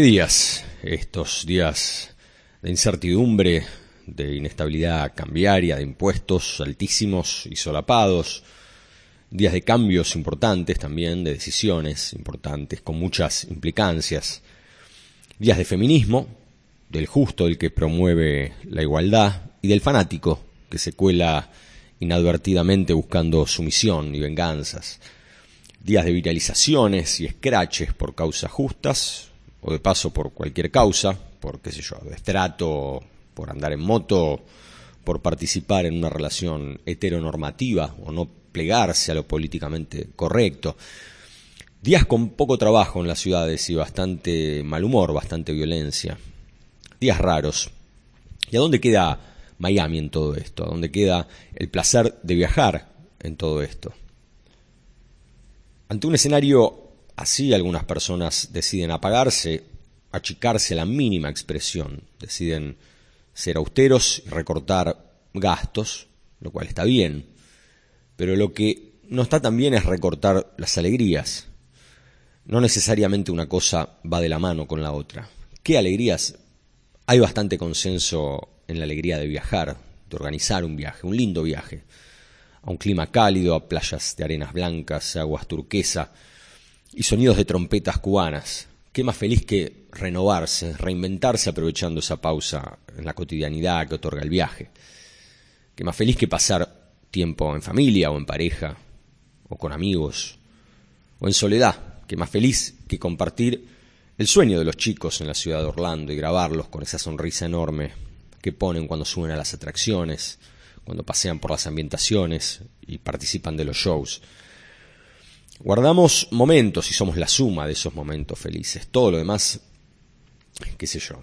¿Qué días? Estos días de incertidumbre, de inestabilidad cambiaria, de impuestos altísimos y solapados, días de cambios importantes también, de decisiones importantes, con muchas implicancias, días de feminismo, del justo, el que promueve la igualdad, y del fanático, que se cuela inadvertidamente buscando sumisión y venganzas, días de viralizaciones y escraches por causas justas, o de paso por cualquier causa, por qué sé yo, de estrato, por andar en moto, por participar en una relación heteronormativa o no plegarse a lo políticamente correcto. Días con poco trabajo en las ciudades y bastante mal humor, bastante violencia. Días raros. ¿Y a dónde queda Miami en todo esto? ¿A dónde queda el placer de viajar en todo esto? Ante un escenario Así algunas personas deciden apagarse, achicarse a la mínima expresión, deciden ser austeros y recortar gastos, lo cual está bien, pero lo que no está tan bien es recortar las alegrías. No necesariamente una cosa va de la mano con la otra. ¿Qué alegrías? Hay bastante consenso en la alegría de viajar, de organizar un viaje, un lindo viaje, a un clima cálido, a playas de arenas blancas, aguas turquesa, y sonidos de trompetas cubanas. Qué más feliz que renovarse, reinventarse aprovechando esa pausa en la cotidianidad que otorga el viaje. Qué más feliz que pasar tiempo en familia o en pareja, o con amigos, o en soledad. Qué más feliz que compartir el sueño de los chicos en la ciudad de Orlando y grabarlos con esa sonrisa enorme que ponen cuando suben a las atracciones, cuando pasean por las ambientaciones y participan de los shows. Guardamos momentos y somos la suma de esos momentos felices. Todo lo demás, qué sé yo.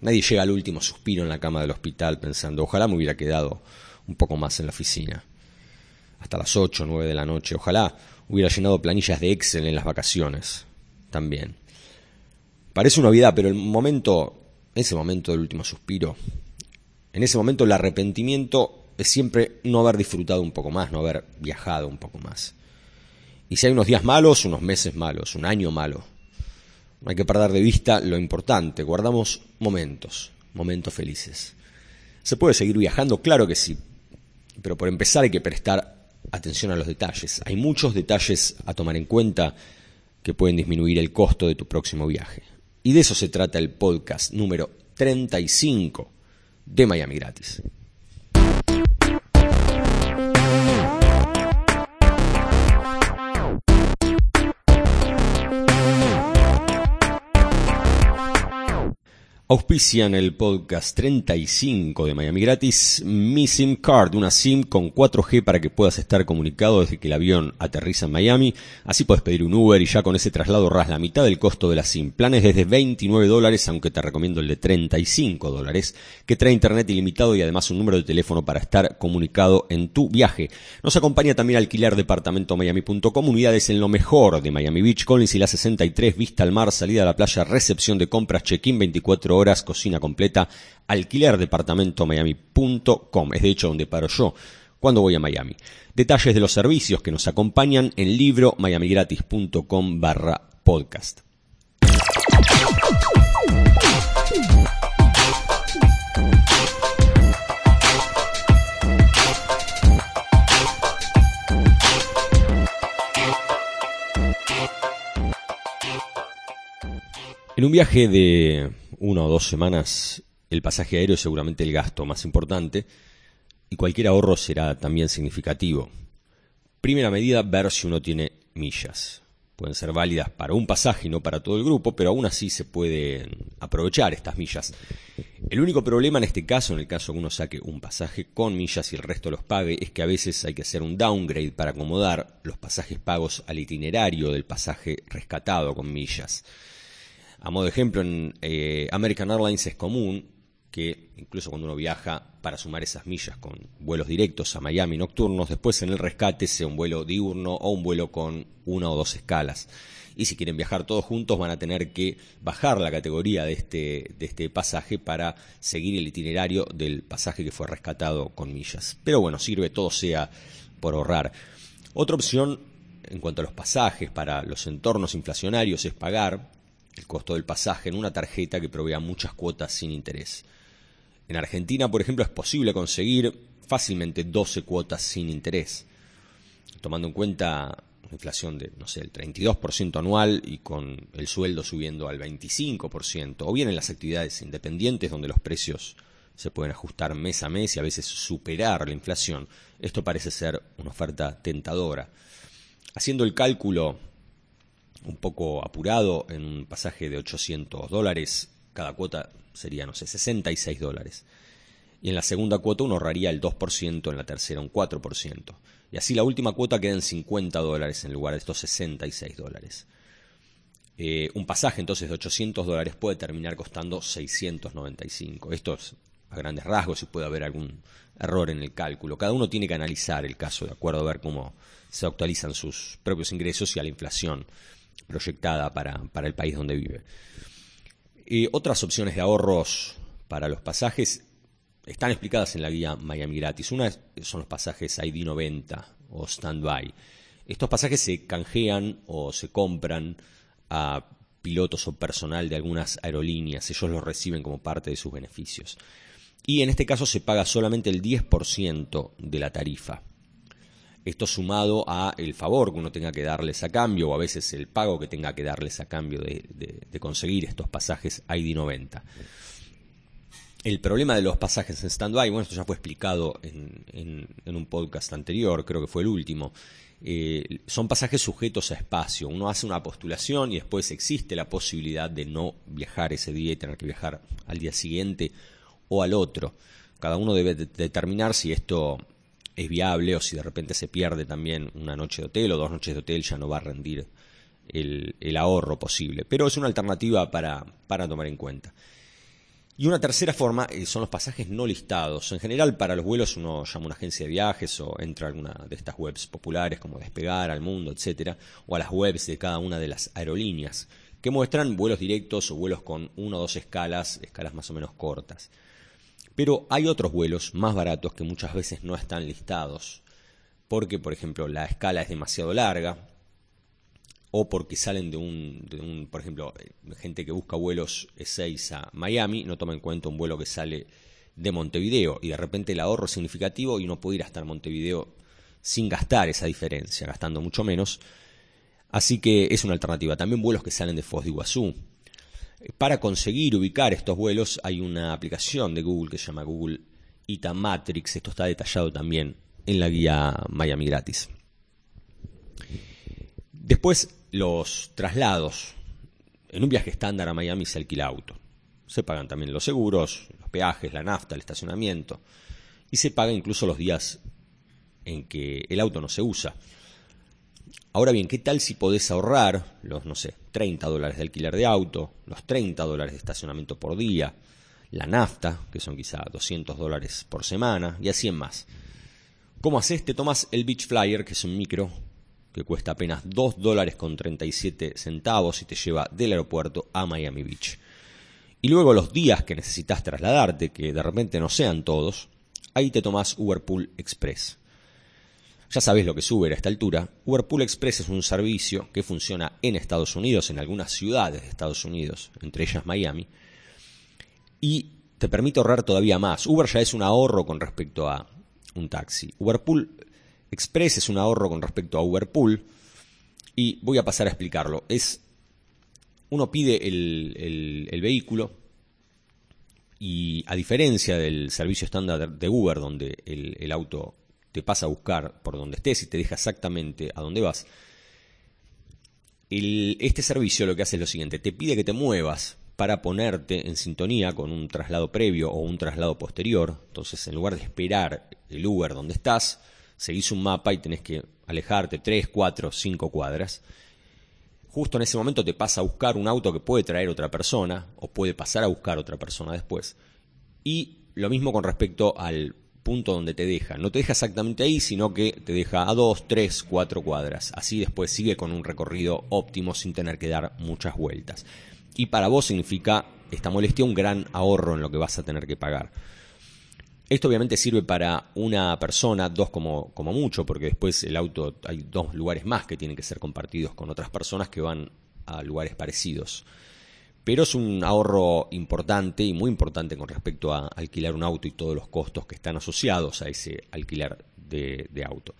Nadie llega al último suspiro en la cama del hospital pensando, ojalá me hubiera quedado un poco más en la oficina. Hasta las 8 o 9 de la noche. Ojalá hubiera llenado planillas de Excel en las vacaciones. También. Parece una vida, pero el momento, ese momento del último suspiro, en ese momento el arrepentimiento es siempre no haber disfrutado un poco más, no haber viajado un poco más. Y si hay unos días malos, unos meses malos, un año malo. No hay que perder de vista lo importante, guardamos momentos, momentos felices. ¿Se puede seguir viajando? Claro que sí, pero por empezar hay que prestar atención a los detalles. Hay muchos detalles a tomar en cuenta que pueden disminuir el costo de tu próximo viaje. Y de eso se trata el podcast número 35 de Miami Gratis. Auspician el podcast 35 de Miami Gratis Mi SIM Card, una SIM con 4G para que puedas estar comunicado desde que el avión aterriza en Miami. Así puedes pedir un Uber y ya con ese traslado ahorras la mitad del costo de la SIM. Planes desde 29 dólares, aunque te recomiendo el de 35 dólares, que trae internet ilimitado y además un número de teléfono para estar comunicado en tu viaje. Nos acompaña también alquiler departamento miami.com, unidades en lo mejor de Miami Beach, Collins y la 63, vista al mar, salida a la playa, recepción de compras, check-in 24 horas, cocina completa, alquiler departamento miami.com. Es de hecho donde paro yo cuando voy a Miami. Detalles de los servicios que nos acompañan en libro miamigratis.com barra podcast. En un viaje de una o dos semanas, el pasaje aéreo es seguramente el gasto más importante y cualquier ahorro será también significativo. Primera medida, ver si uno tiene millas. Pueden ser válidas para un pasaje y no para todo el grupo, pero aún así se pueden aprovechar estas millas. El único problema en este caso, en el caso que uno saque un pasaje con millas y el resto los pague, es que a veces hay que hacer un downgrade para acomodar los pasajes pagos al itinerario del pasaje rescatado con millas. A modo de ejemplo, en eh, American Airlines es común que incluso cuando uno viaja para sumar esas millas con vuelos directos a Miami nocturnos, después en el rescate sea un vuelo diurno o un vuelo con una o dos escalas. Y si quieren viajar todos juntos van a tener que bajar la categoría de este, de este pasaje para seguir el itinerario del pasaje que fue rescatado con millas. Pero bueno, sirve todo sea por ahorrar. Otra opción en cuanto a los pasajes para los entornos inflacionarios es pagar el costo del pasaje en una tarjeta que provea muchas cuotas sin interés. En Argentina, por ejemplo, es posible conseguir fácilmente 12 cuotas sin interés, tomando en cuenta una inflación de, no sé, el 32% anual y con el sueldo subiendo al 25%, o bien en las actividades independientes donde los precios se pueden ajustar mes a mes y a veces superar la inflación. Esto parece ser una oferta tentadora. Haciendo el cálculo un poco apurado en un pasaje de 800 dólares, cada cuota sería, no sé, 66 dólares. Y en la segunda cuota uno ahorraría el 2%, en la tercera un 4%. Y así la última cuota queda en 50 dólares en lugar de estos 66 dólares. Eh, un pasaje entonces de 800 dólares puede terminar costando 695. Esto es a grandes rasgos y puede haber algún error en el cálculo. Cada uno tiene que analizar el caso de acuerdo a ver cómo se actualizan sus propios ingresos y a la inflación proyectada para, el país donde vive. otras opciones de ahorros para los pasajes están explicadas en la guía Miami Gratis. Una son los pasajes ID90 o Standby. Estos pasajes se canjean o se compran a pilotos o personal de algunas aerolíneas. Ellos los reciben como parte de sus beneficios. Y en este caso se paga solamente el 10% de la tarifa. Esto sumado a el favor que uno tenga que darles a cambio o a veces el pago que tenga que darles a cambio de, conseguir estos pasajes ID90. El problema de los pasajes en stand-by, bueno, esto ya fue explicado en, un podcast anterior, creo que fue el último. Eh, son pasajes sujetos a espacio. Uno hace una postulación y después existe la posibilidad de no viajar ese día y tener que viajar al día siguiente o al otro. Cada uno debe determinar si esto es viable o si de repente se pierde también una noche de hotel o dos noches de hotel ya no va a rendir el, ahorro posible. Pero es una alternativa para, para tomar en cuenta. Y una tercera forma eh, son los pasajes no listados. En general, para los vuelos uno llama a una agencia de viajes o entra a alguna de estas webs populares como Despegar, Al Mundo, etcétera, o a las webs de cada una de las aerolíneas, que muestran vuelos directos o vuelos con una o dos escalas, escalas más o menos cortas. Pero hay otros vuelos más baratos que muchas veces no están listados, porque por ejemplo la escala es demasiado larga, o porque salen de un, por ejemplo, eh, gente que busca vuelos E6 a Miami, no toma en cuenta un vuelo que sale de Montevideo y de repente el ahorro es significativo y no puede ir hasta Montevideo sin gastar esa diferencia, gastando mucho menos. Así que es una alternativa. También vuelos que salen de Foz de Iguazú, para conseguir ubicar estos vuelos hay una aplicación de Google que se llama Google Ita Matrix. Esto está detallado también en la guía Miami gratis. Después, los traslados. En un viaje estándar a Miami se alquila auto. Se pagan también los seguros, los peajes, la nafta, el estacionamiento. Y se paga incluso los días en que el auto no se usa. Ahora bien, ¿qué tal si podés ahorrar los, no sé, 30 dólares de alquiler de auto, los 30 dólares de estacionamiento por día, la nafta, que son quizá 200 dólares por semana, y así en más? ¿Cómo haces? Te tomas el Beach Flyer, que es un micro que cuesta apenas 2 dólares con 37 centavos y te lleva del aeropuerto a Miami Beach. Y luego los días que necesitas trasladarte, que de repente no sean todos, ahí te tomas Uberpool Express. Ya sabes lo que es Uber a esta altura. Uberpool Express es un servicio que funciona en Estados Unidos, en algunas ciudades de Estados Unidos, entre ellas Miami, y te permite ahorrar todavía más. Uber ya es un ahorro con respecto a un taxi. Uberpool Express es un ahorro con respecto a Uberpool y voy a pasar a explicarlo. Es uno pide el, vehículo y a diferencia del servicio estándar de Uber, donde el auto te pasa a buscar por donde estés y te deja exactamente a dónde vas. este servicio lo que hace es lo siguiente, te pide que te muevas para ponerte en sintonía con un traslado previo o un traslado posterior. Entonces, en lugar de esperar el Uber donde estás, seguís un mapa y tenés que alejarte 3, 4, 5 cuadras. Justo en ese momento te pasa a buscar un auto que puede traer otra persona o puede pasar a buscar otra persona después. Y lo mismo con respecto al punto donde te deja. No te deja exactamente ahí, sino que te deja a dos, tres, cuatro cuadras. Así después sigue con un recorrido óptimo sin tener que dar muchas vueltas. Y para vos significa esta molestia un gran ahorro en lo que vas a tener que pagar. Esto obviamente sirve para una persona, dos como, como mucho, porque después el auto hay dos lugares más que tienen que ser compartidos con otras personas que van a lugares parecidos. Pero es un ahorro importante y muy importante con respecto a alquilar un auto y todos los costos que están asociados a ese alquilar de, auto.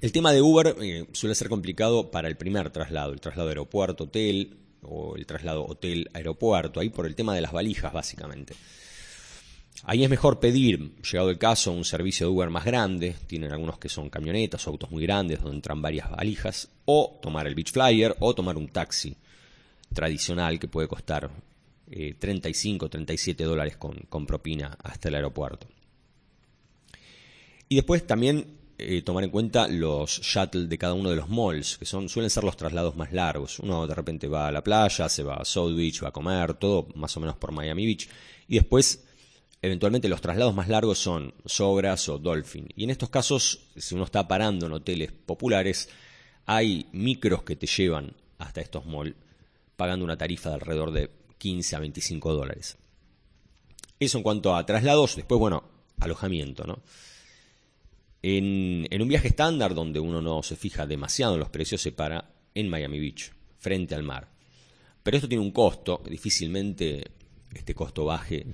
El tema de Uber eh, suele ser complicado para el primer traslado, el traslado aeropuerto-hotel o el traslado hotel-aeropuerto, ahí por el tema de las valijas básicamente. Ahí es mejor pedir, llegado el caso, un servicio de Uber más grande, tienen algunos que son camionetas o autos muy grandes donde entran varias valijas, o tomar el Beach Flyer o tomar un taxi tradicional que puede costar 35, eh, 37 dólares con, propina hasta el aeropuerto. Y después también eh, tomar en cuenta los shuttles de cada uno de los malls, que son, suelen ser los traslados más largos. Uno de repente va a la playa, se va a South Beach, va a comer, todo más o menos por Miami Beach. Y después Eventualmente los traslados más largos son Sogras o Dolphin. Y en estos casos, si uno está parando en hoteles populares, hay micros que te llevan hasta estos malls pagando una tarifa de alrededor de 15 a 25 dólares. Eso en cuanto a traslados, después, bueno, alojamiento, ¿no? En, en, un viaje estándar donde uno no se fija demasiado en los precios, se para en Miami Beach, frente al mar. Pero esto tiene un costo, difícilmente este costo baje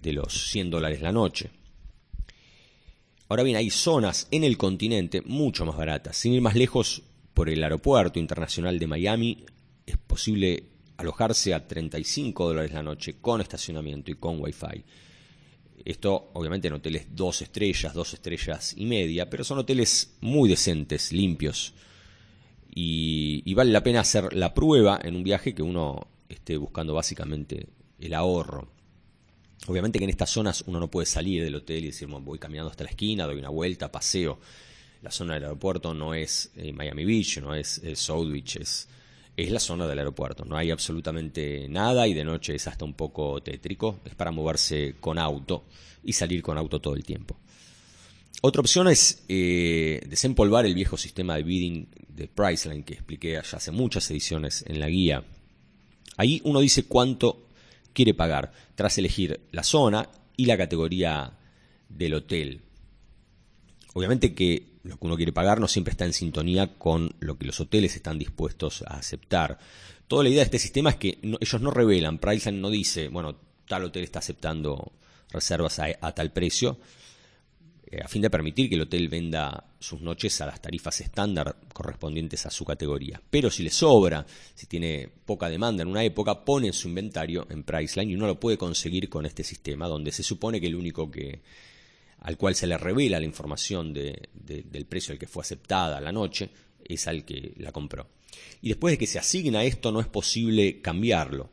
de los 100 dólares la noche. Ahora bien, hay zonas en el continente mucho más baratas. Sin ir más lejos, por el aeropuerto internacional de Miami es posible alojarse a 35 dólares la noche con estacionamiento y con wifi. Esto obviamente en hoteles dos estrellas, dos estrellas y media, pero son hoteles muy decentes, limpios. Y, vale la pena hacer la prueba en un viaje que uno esté buscando básicamente el ahorro. Obviamente que en estas zonas uno no puede salir del hotel y decir, voy caminando hasta la esquina, doy una vuelta, paseo. La zona del aeropuerto no es eh, Miami Beach, no es eh, South Beach, es, es la zona del aeropuerto. No hay absolutamente nada y de noche es hasta un poco tétrico. Es para moverse con auto y salir con auto todo el tiempo. Otra opción es eh, desempolvar el viejo sistema de bidding de Priceline que expliqué ya hace muchas ediciones en la guía. Ahí uno dice cuánto quiere pagar, tras elegir la zona y la categoría del hotel. Obviamente que lo que uno quiere pagar no siempre está en sintonía con lo que los hoteles están dispuestos a aceptar. Toda la idea de este sistema es que ellos no revelan, Priceline no dice, bueno, tal hotel está aceptando reservas a tal precio, eh, a fin de permitir que el hotel venda sus noches a las tarifas estándar correspondientes a su categoría. Pero si le sobra, si tiene poca demanda en una época, pone su inventario en Priceline y uno lo puede conseguir con este sistema, donde se supone que el único que al cual se le revela la información del precio al que fue aceptada la noche es al que la compró. Y después de que se asigna esto no es posible cambiarlo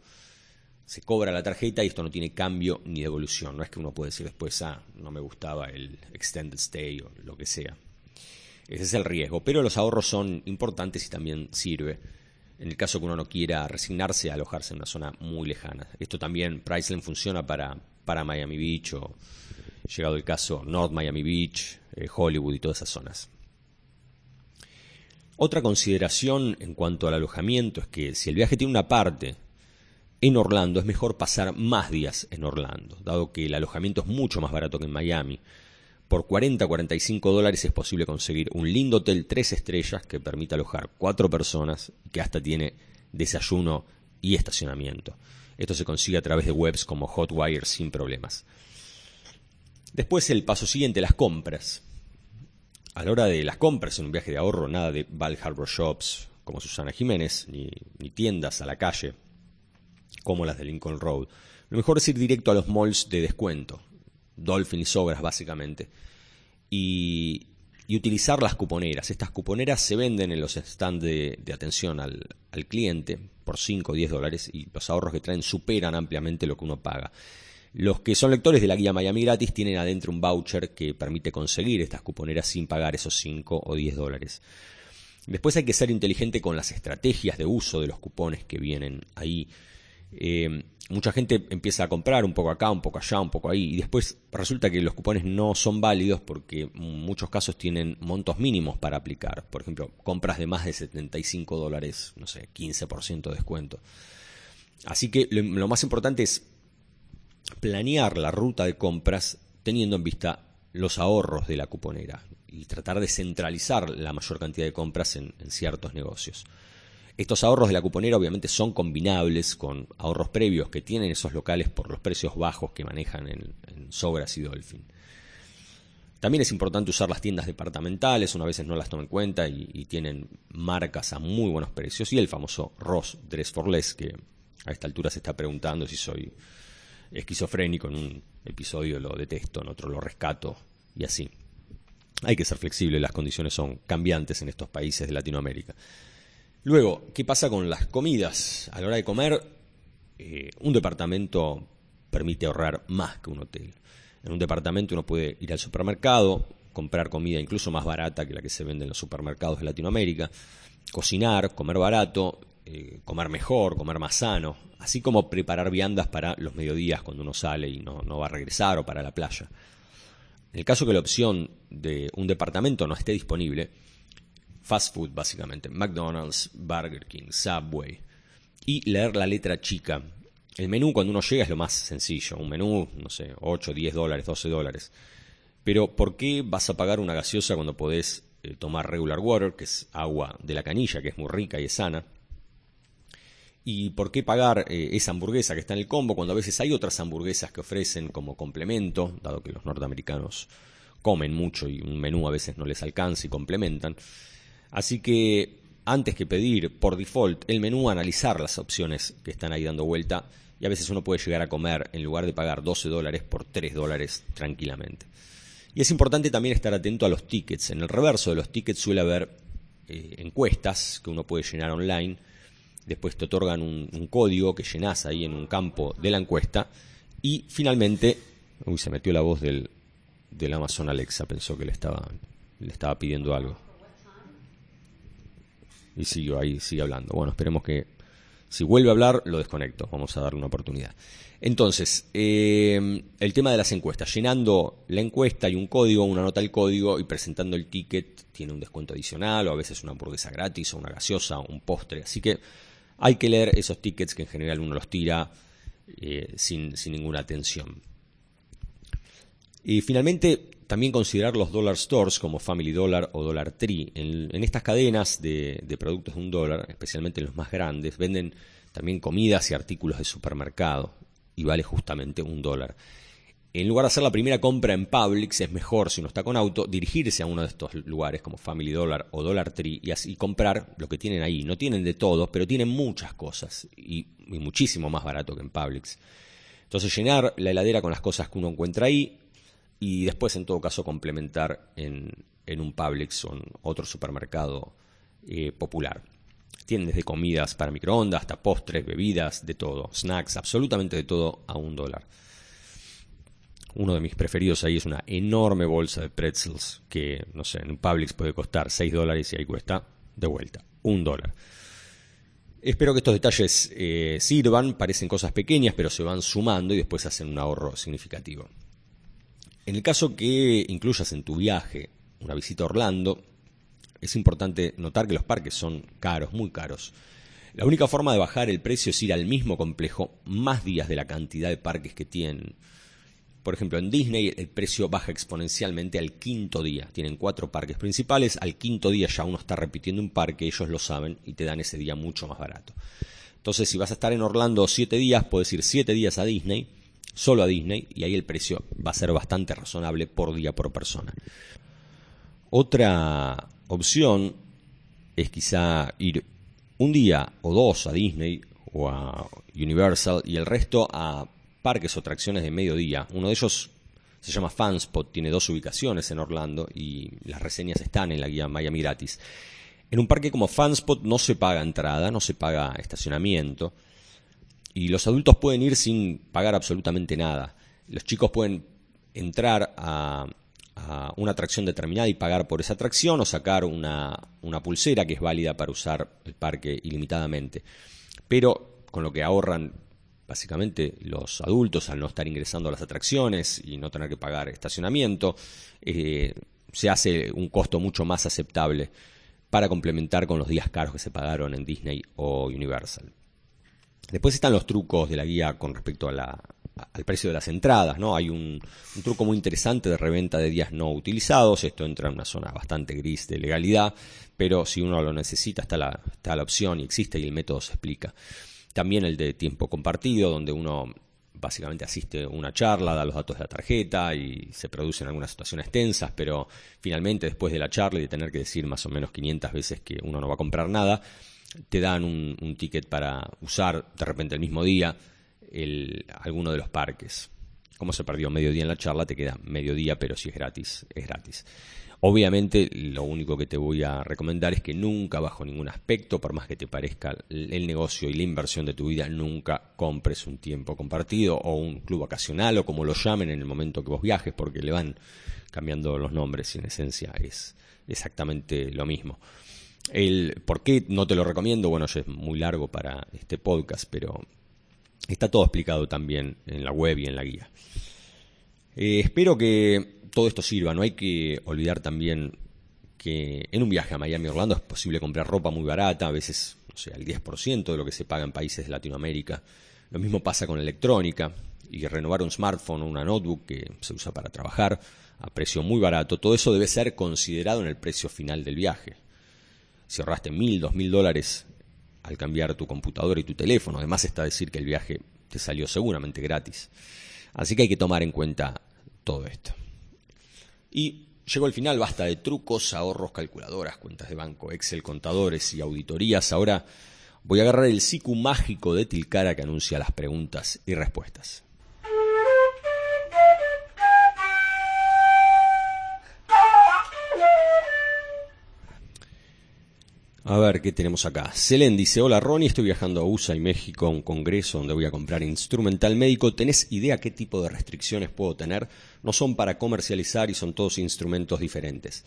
se cobra la tarjeta y esto no tiene cambio ni devolución. No es que uno puede decir después, ah, no me gustaba el extended stay o lo que sea. Ese es el riesgo. Pero los ahorros son importantes y también sirve en el caso que uno no quiera resignarse a alojarse en una zona muy lejana. Esto también, Priceline funciona para, para Miami Beach o, llegado el caso, North Miami Beach, eh, Hollywood y todas esas zonas. Otra consideración en cuanto al alojamiento es que si el viaje tiene una parte en Orlando es mejor pasar más días en Orlando, dado que el alojamiento es mucho más barato que en Miami. Por 40 45 dólares es posible conseguir un lindo hotel tres estrellas que permite alojar cuatro personas y que hasta tiene desayuno y estacionamiento. Esto se consigue a través de webs como Hotwire sin problemas. Después el paso siguiente, las compras. A la hora de las compras en un viaje de ahorro, nada de Val Harbor Shops como Susana Jiménez, ni, tiendas a la calle como las de Lincoln Road. Lo mejor es ir directo a los malls de descuento, Dolphin y Sobras básicamente, y, utilizar las cuponeras. Estas cuponeras se venden en los stands de, atención al, al, cliente por 5 o 10 dólares y los ahorros que traen superan ampliamente lo que uno paga. Los que son lectores de la guía Miami gratis tienen adentro un voucher que permite conseguir estas cuponeras sin pagar esos 5 o 10 dólares. Después hay que ser inteligente con las estrategias de uso de los cupones que vienen ahí. Eh, mucha gente empieza a comprar un poco acá, un poco allá, un poco ahí, y después resulta que los cupones no son válidos porque en muchos casos tienen montos mínimos para aplicar. Por ejemplo, compras de más de 75 dólares, no sé, 15% de descuento. Así que lo, más importante es planear la ruta de compras teniendo en vista los ahorros de la cuponera y tratar de centralizar la mayor cantidad de compras en ciertos negocios. Estos ahorros de la cuponera obviamente son combinables con ahorros previos que tienen esos locales por los precios bajos que manejan en, en Sobras y Dolphin. También es importante usar las tiendas departamentales, una veces no las toman en cuenta y, tienen marcas a muy buenos precios. Y el famoso Ross Dress for Less, que a esta altura se está preguntando si soy esquizofrénico. En un episodio lo detesto, en otro lo rescato y así. Hay que ser flexible, las condiciones son cambiantes en estos países de Latinoamérica. Luego, ¿qué pasa con las comidas? A la hora de comer, eh, un departamento permite ahorrar más que un hotel. En un departamento uno puede ir al supermercado, comprar comida incluso más barata que la que se vende en los supermercados de Latinoamérica, cocinar, comer barato, eh, comer mejor, comer más sano, así como preparar viandas para los mediodías cuando uno sale y no, no va a regresar o para la playa. En el caso que la opción de un departamento no esté disponible, fast food básicamente, McDonald's, Burger King, Subway, y leer la letra chica el menú cuando uno llega es lo más sencillo. Un menú, no sé, 8, 10 dólares, 12 dólares. Pero ¿por qué vas a pagar una gaseosa cuando podés eh, tomar regular water, que es agua de la canilla, que es muy rica y es sana? ¿Y por qué pagar eh, esa hamburguesa que está en el combo cuando a veces hay otras hamburguesas que ofrecen como complemento, dado que los norteamericanos comen mucho y un menú a veces no les alcanza y complementan? Así que antes que pedir por default el menú, analizar las opciones que están ahí dando vuelta y a veces uno puede llegar a comer en lugar de pagar 12 dólares por 3 dólares tranquilamente. Y es importante también estar atento a los tickets. En el reverso de los tickets suele haber eh, encuestas que uno puede llenar online. Después te otorgan un, código que llenas ahí en un campo de la encuesta. Y finalmente, uy, se metió la voz del, del Amazon Alexa, pensó que le estaba, le estaba pidiendo algo. Y siguió ahí, sigue hablando. Bueno, esperemos que si vuelve a hablar, lo desconecto. Vamos a darle una oportunidad. Entonces, eh, el tema de las encuestas. Llenando la encuesta y un código, una nota al código y presentando el ticket tiene un descuento adicional o a veces una hamburguesa gratis o una gaseosa un postre. Así que hay que leer esos tickets que en general uno los tira eh, sin, ninguna atención. Y finalmente, también considerar los dollar stores como Family Dollar o Dollar Tree. En, estas cadenas de, productos de un dólar, especialmente los más grandes, venden también comidas y artículos de supermercado y vale justamente un dólar. En lugar de hacer la primera compra en Publix, es mejor, si uno está con auto, dirigirse a uno de estos lugares como Family Dollar o Dollar Tree y así comprar lo que tienen ahí. No tienen de todo, pero tienen muchas cosas y, muchísimo más barato que en Publix. Entonces llenar la heladera con las cosas que uno encuentra ahí, y después en todo caso complementar en, un Publix o en otro supermercado eh, popular. Tienen desde comidas para microondas hasta postres, bebidas, de todo, snacks, absolutamente de todo a un dólar. Uno de mis preferidos ahí es una enorme bolsa de pretzels que, no sé, en Publix puede costar 6 dólares y ahí cuesta de vuelta un dólar. Espero que estos detalles eh, sirvan, parecen cosas pequeñas, pero se van sumando y después hacen un ahorro significativo. En el caso que incluyas en tu viaje una visita a Orlando, es importante notar que los parques son caros, muy caros. La única forma de bajar el precio es ir al mismo complejo más días de la cantidad de parques que tienen. Por ejemplo, en Disney el precio baja exponencialmente al quinto día. Tienen cuatro parques principales, al quinto día ya uno está repitiendo un parque, ellos lo saben y te dan ese día mucho más barato. Entonces, si vas a estar en Orlando siete días, puedes ir siete días a Disney solo a Disney y ahí el precio va a ser bastante razonable por día por persona. Otra opción es quizá ir un día o dos a Disney o a Universal y el resto a parques o atracciones de mediodía. Uno de ellos se llama Fanspot, tiene dos ubicaciones en Orlando y las reseñas están en la guía Miami gratis. En un parque como Fanspot no se paga entrada, no se paga estacionamiento y los adultos pueden ir sin pagar absolutamente nada. Los chicos pueden entrar a, una atracción determinada y pagar por esa atracción o sacar una, pulsera que es válida para usar el parque ilimitadamente. Pero con lo que ahorran básicamente los adultos al no estar ingresando a las atracciones y no tener que pagar estacionamiento, eh, se hace un costo mucho más aceptable para complementar con los días caros que se pagaron en Disney o Universal. Después están los trucos de la guía con respecto al precio de las entradas, ¿no? Hay un, truco muy interesante de reventa de días no utilizados, esto entra en una zona bastante gris de legalidad, pero si uno lo necesita está la opción y existe y el método se explica. También el de tiempo compartido, donde uno básicamente asiste a una charla, da los datos de la tarjeta y se producen algunas situaciones tensas, pero finalmente después de la charla y de tener que decir más o menos 500 veces que uno no va a comprar nada, te dan un, ticket para usar de repente el mismo día alguno de los parques. Como se perdió medio día en la charla, te queda medio día, pero si es gratis, es gratis. Obviamente, lo único que te voy a recomendar es que nunca, bajo ningún aspecto, por más que te parezca el negocio y la inversión de tu vida, nunca compres un tiempo compartido o un club vacacional o como lo llamen en el momento que vos viajes, porque le van cambiando los nombres y en esencia es exactamente lo mismo. El por qué no te lo recomiendo, bueno, es muy largo para este podcast, pero está todo explicado también en la web y en la guía. Eh, espero que todo esto sirva. No hay que olvidar también que en un viaje a Miami Orlando es posible comprar ropa muy barata, a veces, no al 10% de lo que se paga en países de Latinoamérica. Lo mismo pasa con electrónica y renovar un smartphone o una notebook que se usa para trabajar a precio muy barato. Todo eso debe ser considerado en el precio final del viaje. Si ahorraste mil, dos mil dólares al cambiar tu computadora y tu teléfono, además está decir que el viaje te salió seguramente gratis. Así que hay que tomar en cuenta todo esto. Y llegó el final, basta de trucos, ahorros, calculadoras, cuentas de banco, Excel, contadores y auditorías. Ahora voy a agarrar el siku mágico de Tilcara que anuncia las preguntas y respuestas. A ver, ¿qué tenemos acá? Selen dice, hola Ronnie, estoy viajando a USA y México a un congreso donde voy a comprar instrumental médico. ¿Tenés idea qué tipo de restricciones puedo tener? No son para comercializar y son todos instrumentos diferentes.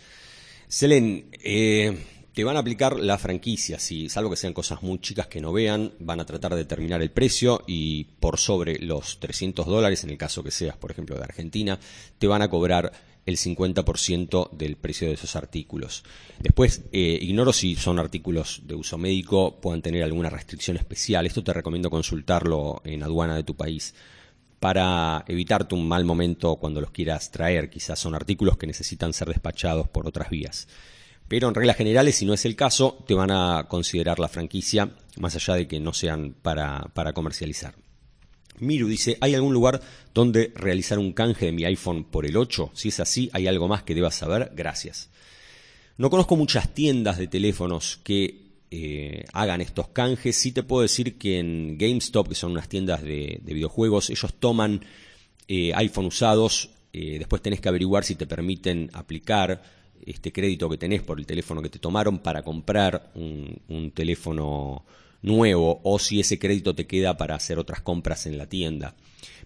Selen, eh, te van a aplicar la franquicia, si, salvo que sean cosas muy chicas que no vean, van a tratar de determinar el precio y por sobre los 300 dólares, en el caso que seas, por ejemplo, de Argentina, te van a cobrar el 50% del precio de esos artículos. Después, eh, ignoro si son artículos de uso médico, puedan tener alguna restricción especial. Esto te recomiendo consultarlo en aduana de tu país para evitarte un mal momento cuando los quieras traer. Quizás son artículos que necesitan ser despachados por otras vías. Pero en reglas generales, si no es el caso, te van a considerar la franquicia, más allá de que no sean para comercializar. Miru dice, ¿hay algún lugar donde realizar un canje de mi iPhone por el 8? Si es así, ¿hay algo más que debas saber? Gracias. No conozco muchas tiendas de teléfonos que eh, hagan estos canjes. Sí te puedo decir que en GameStop, que son unas tiendas de, videojuegos, ellos toman eh, iPhone usados. Eh, después tenés que averiguar si te permiten aplicar este crédito que tenés por el teléfono que te tomaron para comprar un teléfono nuevo o si ese crédito te queda para hacer otras compras en la tienda.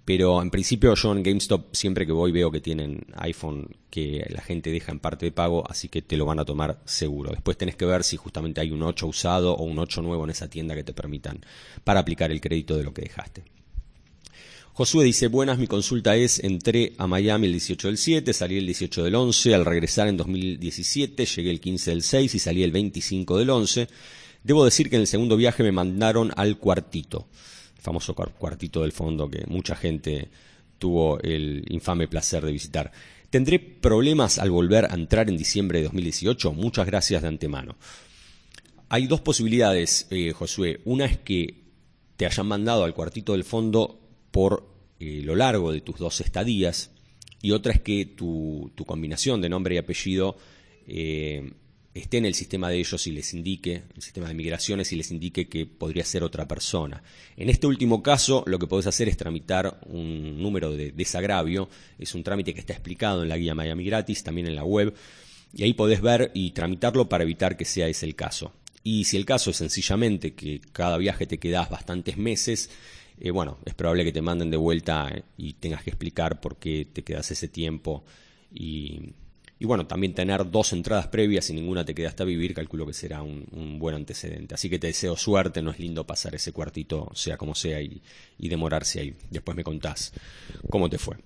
Pero en principio yo en GameStop siempre que voy veo que tienen iPhone que la gente deja en parte de pago, así que te lo van a tomar seguro. Después tenés que ver si justamente hay un 8 usado o un 8 nuevo en esa tienda que te permitan para aplicar el crédito de lo que dejaste. Josué dice, buenas, mi consulta es, entré a Miami el 18 del 7, salí el 18 del 11, al regresar en 2017 llegué el 15 del 6 y salí el 25 del 11. Debo decir que en el segundo viaje me mandaron al cuartito, el famoso cuartito del fondo que mucha gente tuvo el infame placer de visitar. ¿Tendré problemas al volver a entrar en diciembre de 2018? Muchas gracias de antemano. Hay dos posibilidades, eh, Josué. Una es que te hayan mandado al cuartito del fondo por eh, lo largo de tus dos estadías y otra es que tu, combinación de nombre y apellido eh, esté en el sistema de ellos y les indique, el sistema de migraciones, y les indique que podría ser otra persona. En este último caso, lo que podés hacer es tramitar un número de desagravio, es un trámite que está explicado en la guía Miami Gratis, también en la web, y ahí podés ver y tramitarlo para evitar que sea ese el caso. Y si el caso es sencillamente que cada viaje te quedas bastantes meses, eh, bueno, es probable que te manden de vuelta y tengas que explicar por qué te quedas ese tiempo y y bueno, también tener dos entradas previas y ninguna te quedaste a vivir, calculo que será un, buen antecedente. Así que te deseo suerte, no es lindo pasar ese cuartito, sea como sea, y, demorarse ahí. Después me contás cómo te fue.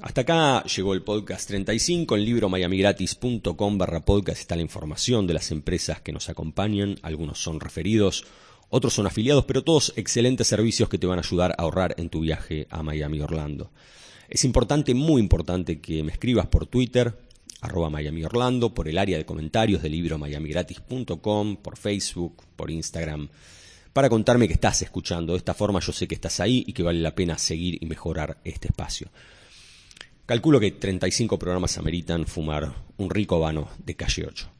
Hasta acá llegó el podcast 35, en libro miamigratis.com barra podcast está la información de las empresas que nos acompañan, algunos son referidos, Otros son afiliados, pero todos excelentes servicios que te van a ayudar a ahorrar en tu viaje a Miami Orlando. Es importante, muy importante, que me escribas por Twitter, arroba Miami Orlando, por el área de comentarios del libro miamigratis.com, por Facebook, por Instagram, para contarme que estás escuchando. De esta forma yo sé que estás ahí y que vale la pena seguir y mejorar este espacio. Calculo que 35 programas ameritan fumar un rico vano de calle 8.